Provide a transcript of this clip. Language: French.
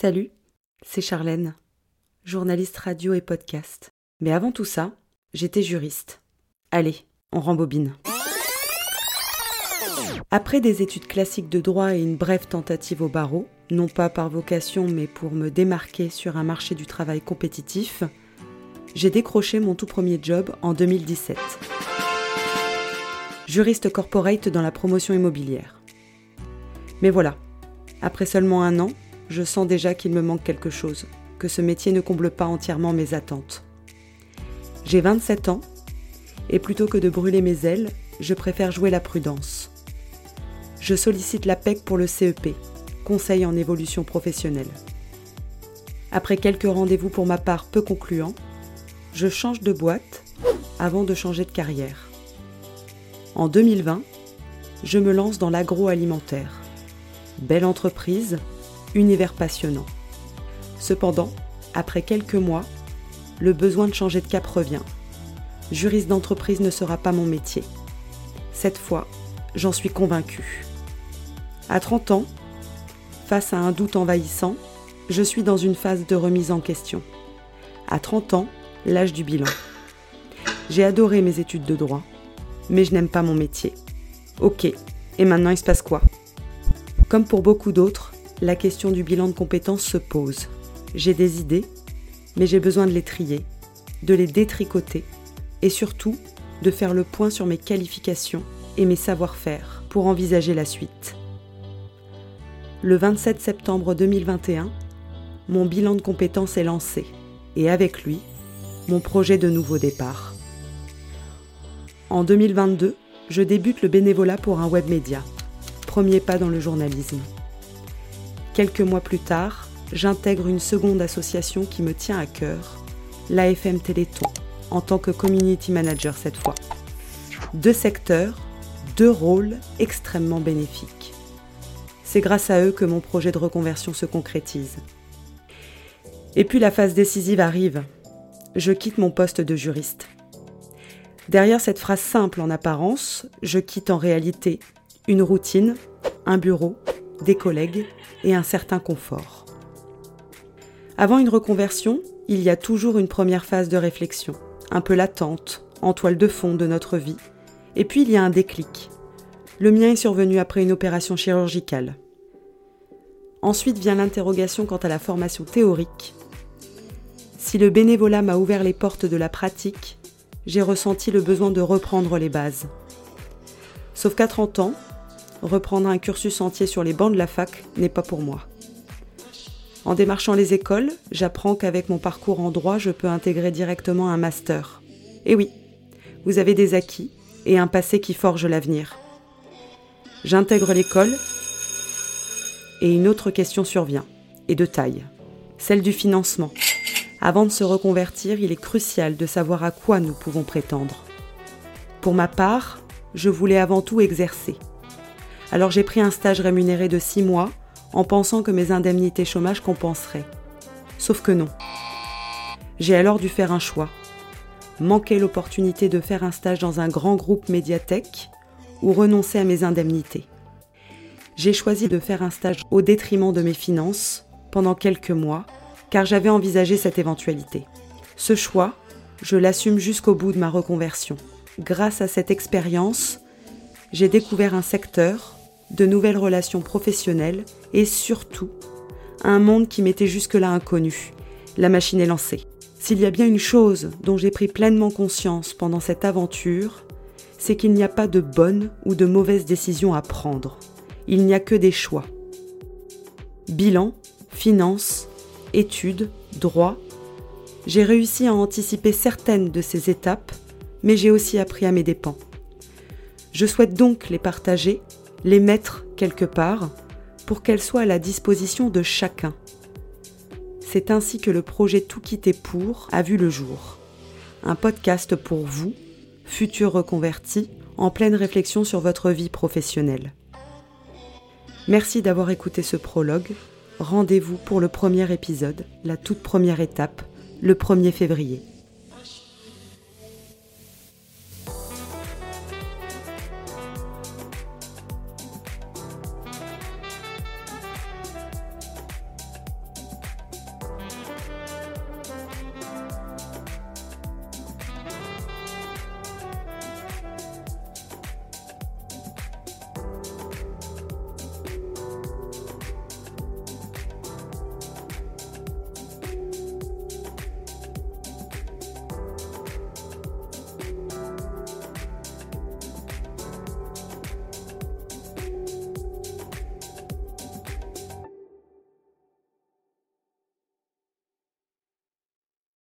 Salut, c'est Charlène, journaliste radio et podcast. Mais avant tout ça, j'étais juriste. Allez, on rembobine. Après des études classiques de droit et une brève tentative au barreau, non pas par vocation mais pour me démarquer sur un marché du travail compétitif, j'ai décroché mon tout premier job en 2017. Juriste corporate dans la promotion immobilière. Mais voilà, après seulement un an, je sens déjà qu'il me manque quelque chose, que ce métier ne comble pas entièrement mes attentes. J'ai 27 ans, et plutôt que de brûler mes ailes, je préfère jouer la prudence. Je sollicite la PEC pour le CEP, Conseil en évolution professionnelle. Après quelques rendez-vous pour ma part peu concluants, je change de boîte avant de changer de carrière. En 2020, je me lance dans l'agroalimentaire. Belle entreprise, univers passionnant. Cependant, après quelques mois, le besoin de changer de cap revient. Juriste d'entreprise ne sera pas mon métier. Cette fois, j'en suis convaincue. À 30 ans, face à un doute envahissant, je suis dans une phase de remise en question. À 30 ans, l'âge du bilan. J'ai adoré mes études de droit, mais je n'aime pas mon métier. Ok, et maintenant il se passe quoi? Comme pour beaucoup d'autres, la question du bilan de compétences se pose. J'ai des idées, mais j'ai besoin de les trier, de les détricoter et surtout de faire le point sur mes qualifications et mes savoir-faire pour envisager la suite. Le 27 septembre 2021, mon bilan de compétences est lancé et avec lui, mon projet de nouveau départ. En 2022, je débute le bénévolat pour un web média. Premier pas dans le journalisme. Quelques mois plus tard, j'intègre une seconde association qui me tient à cœur, l'AFM Téléthon, en tant que community manager cette fois. Deux secteurs, deux rôles extrêmement bénéfiques. C'est grâce à eux que mon projet de reconversion se concrétise. Et puis la phase décisive arrive. Je quitte mon poste de juriste. Derrière cette phrase simple en apparence, je quitte en réalité une routine, un bureau, des collègues et un certain confort. Avant une reconversion, il y a toujours une première phase de réflexion, un peu latente, en toile de fond de notre vie, et puis il y a un déclic. Le mien est survenu après une opération chirurgicale. Ensuite vient l'interrogation quant à la formation théorique. Si le bénévolat m'a ouvert les portes de la pratique, j'ai ressenti le besoin de reprendre les bases. Sauf qu'à 30 ans, reprendre un cursus entier sur les bancs de la fac n'est pas pour moi. En démarchant les écoles, j'apprends qu'avec mon parcours en droit, je peux intégrer directement un master. Et oui, vous avez des acquis et un passé qui forge l'avenir. J'intègre l'école et une autre question survient, et de taille, celle du financement. Avant de se reconvertir, il est crucial de savoir à quoi nous pouvons prétendre. Pour ma part, je voulais avant tout exercer, alors j'ai pris un stage rémunéré de 6 mois en pensant que mes indemnités chômage compenseraient. Sauf que non. J'ai alors dû faire un choix. Manquer l'opportunité de faire un stage dans un grand groupe médiathèque ou renoncer à mes indemnités. J'ai choisi de faire un stage au détriment de mes finances pendant quelques mois car j'avais envisagé cette éventualité. Ce choix, je l'assume jusqu'au bout de ma reconversion. Grâce à cette expérience, j'ai découvert un secteur de nouvelles relations professionnelles et surtout un monde qui m'était jusque-là inconnu. La machine est lancée. S'il y a bien une chose dont j'ai pris pleinement conscience pendant cette aventure, c'est qu'il n'y a pas de bonne ou de mauvaise décision à prendre. Il n'y a que des choix. Bilan, finances, études, droit. J'ai réussi à anticiper certaines de ces étapes, mais j'ai aussi appris à mes dépens. Je souhaite donc les partager les mettre quelque part pour qu'elles soient à la disposition de chacun. C'est ainsi que le projet Tout quitter pour a vu le jour. Un podcast pour vous, futurs reconvertis, en pleine réflexion sur votre vie professionnelle. Merci d'avoir écouté ce prologue. Rendez-vous pour le premier épisode, la toute première étape, le 1er février.